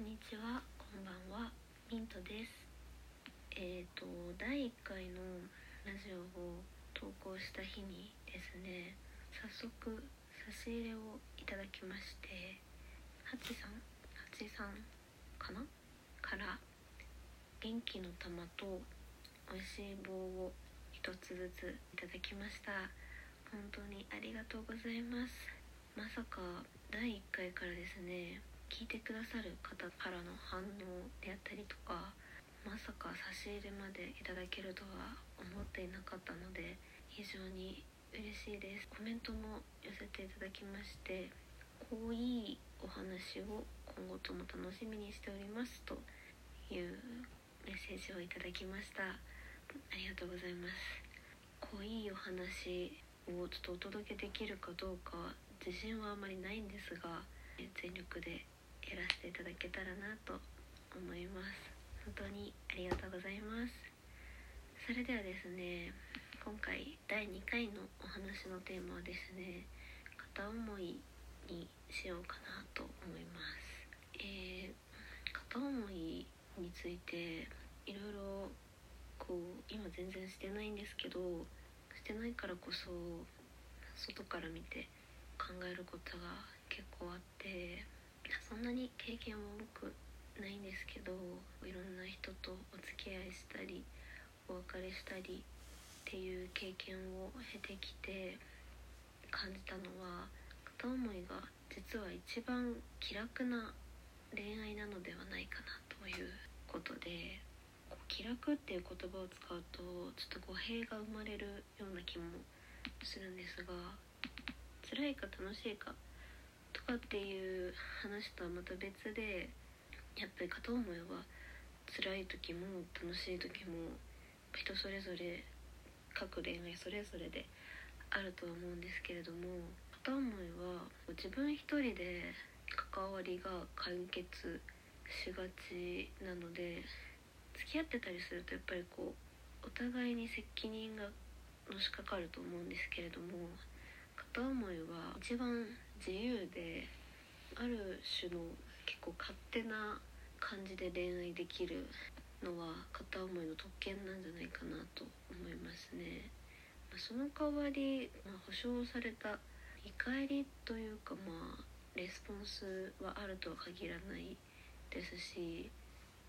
んにちは、こんばんは、ミントです。えっ、と、第1回のラジオを投稿した日にですね、早速差し入れをいただきまして、ハチさん、ハチさんかな？から元気の玉と美味しい棒を一つずついただきました。本当にありがとうございます。まさか第1回からですね聞いてくださる方からの反応であったりとかまさか差し入れまでいただけるとは思っていなかったので非常に嬉しいです。コメントも寄せていただきましてこういいお話を今後とも楽しみにしておりますというメッセージをいただきました。ありがとうございます。濃いお話をちょっとお届けできるかどうか自信はあまりないんですが全力でやらせていただけたらなと思います。本当にありがとうございます。それではですね今回第2回のお話のテーマはですね片思いにしようかなと思います。えー、片思いについていろいろこう今全然してないんですけどしてないからこそ外から見て考えることが結構あってそんなに経験は多くないんですけどいろんな人とお付き合いしたりお別れしたりっていう経験を経てきて感じたのは片思いが実は一番気楽な恋愛なのではないかなということで気楽っていう言葉を使うとちょっと語弊が生まれるような気もするんですが辛いか楽しいかとかっていう話とはまた別でやっぱり片思いは辛い時も楽しい時も人それぞれ各恋愛それぞれであるとは思うんですけれども片思いは自分一人で関わりが完結しがちなので付き合ってたりするとやっぱりこうお互いに責任がのしかかると思うんですけれども片思いは一番自由である種の結構勝手な感じで恋愛できるのは片思いの特権なんじゃないかなと思いますね。まその代わり、まあ、保証された見返りというかまあレスポンスはあるとは限らないですし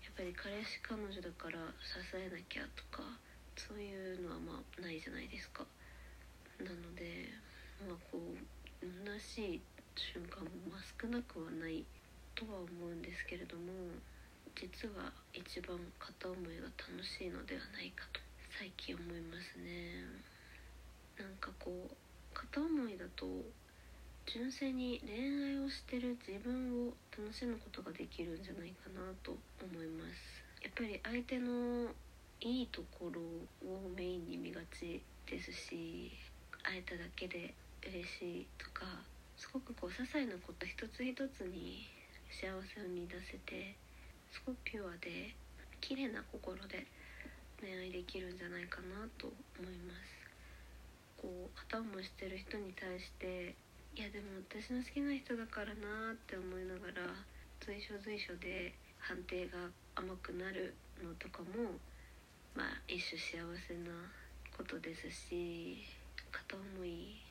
やっぱり彼氏彼女だから支えなきゃとかそういうのはまあないじゃないですか。なのでまあこう虚しい瞬間も少なくはないとは思うんですけれども実は一番片思いが楽しいのではないかと最近思いますね。なんかこう片思いだと純粋に恋愛をしてる自分を楽しむことができるんじゃないかなと思います。やっぱり相手のいいところをメインに見がちですし会えただけで嬉しいとかすごくこう些細なこと一つ一つに幸せを見出せてすごくピュアで綺麗な心で恋愛できるんじゃないかなと思います。こう片思いしてる人に対していやでも私の好きな人だからなって思いながら随所随所で判定が甘くなるのとかもまあ一種幸せなことですし片思い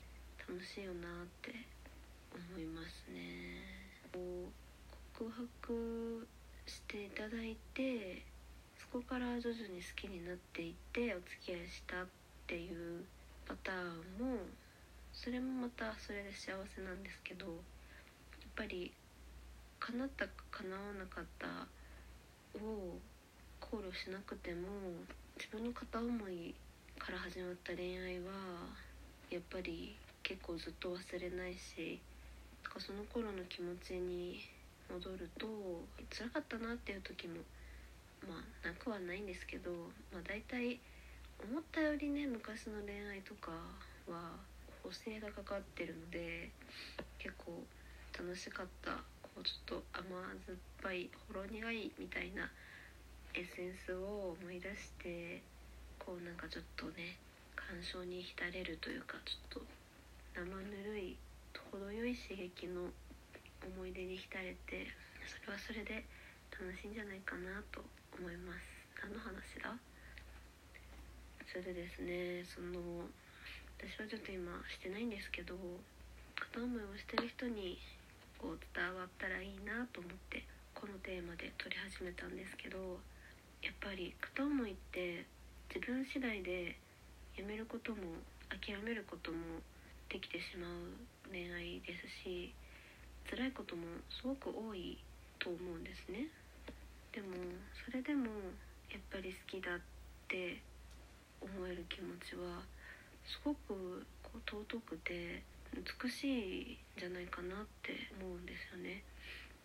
楽しいよなって思いますね。告白していただいてそこから徐々に好きになっていってお付き合いしたっていうパターンもそれもまたそれで幸せなんですけどやっぱり叶ったか叶わなかったを考慮しなくても自分の片思いから始まった恋愛はやっぱり結構ずっと忘れないしなんかその頃の気持ちに戻ると辛かったなっていう時もまあなくはないんですけど、まあ、大体思ったよりね昔の恋愛とかは補正がかかってるので結構楽しかった。こうちょっと甘酸っぱいほろ苦いみたいなエッセンスを思い出してこうなんかちょっとね感傷に浸れるというかちょっと生ぬるい程よい刺激の思い出に浸れてそれはそれで楽しいんじゃないかなと思います。何の話だ？それでですねその私はちょっと今してないんですけど片思いをしてる人にこう伝わったらいいなと思ってこのテーマで撮り始めたんですけどやっぱり片思いって自分次第でやめることも諦めることもできてしまう恋愛ですし辛いこともすごく多いと思うんですね。でもそれでもやっぱり好きだって思える気持ちはすごくこう尊くて美しいんじゃないかなって思うんですよね。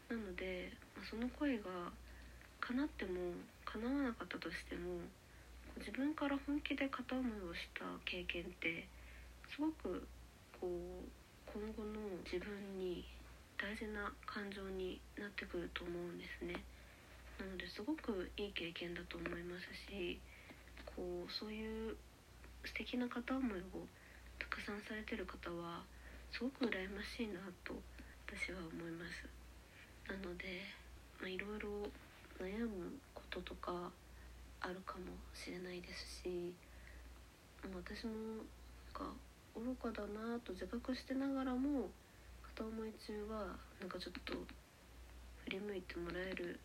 なので、まその恋が叶っても叶わなかったとしても自分から本気で片思いをした経験ってすごくこう今後の自分に大事な感情になってくると思うんですね。なのですごくいい経験だと思いますしこうそういう素敵な片思いをたくさんされてる方はすごく羨ましいなと私は思います。なので、ま、いろいろ悩むこととかあるかもしれないですし私もなんか愚かだなと自覚してながらも片思い中はなんかちょっと振り向いてもらえる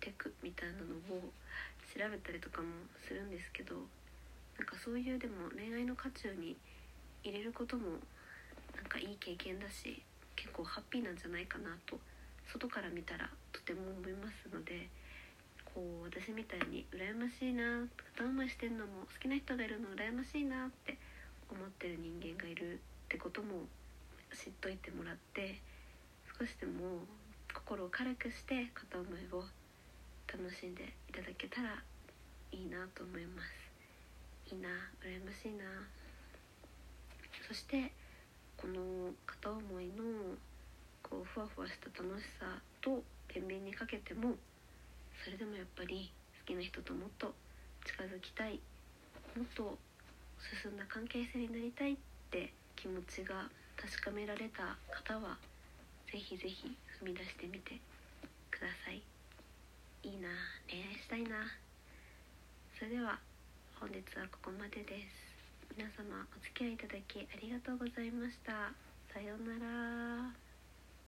テクみたいなのを調べたりとかもするんですけどなんかそういうでも恋愛の渦中に入れることもなんかいい経験だし結構ハッピーなんじゃないかなと外から見たらとても思いますのでこう私みたいに羨ましいな片思いしてんのも好きな人がいるの羨ましいなって思ってる人間がいるってことも知っといてもらって少しでも心を軽くして片思いを楽しんでいただけたらいいなと思います。いいな羨ましいな。そしてこの片思いのこうふわふわした楽しさと天秤にかけてもそれでもやっぱり好きな人ともっと近づきたい。もっと進んだ関係性になりたいって気持ちが確かめられた方は是非是非踏み出してみてください。いいな恋愛したいなそれでは本日はここまでです。皆様お付き合いいただきありがとうございました。さようなら。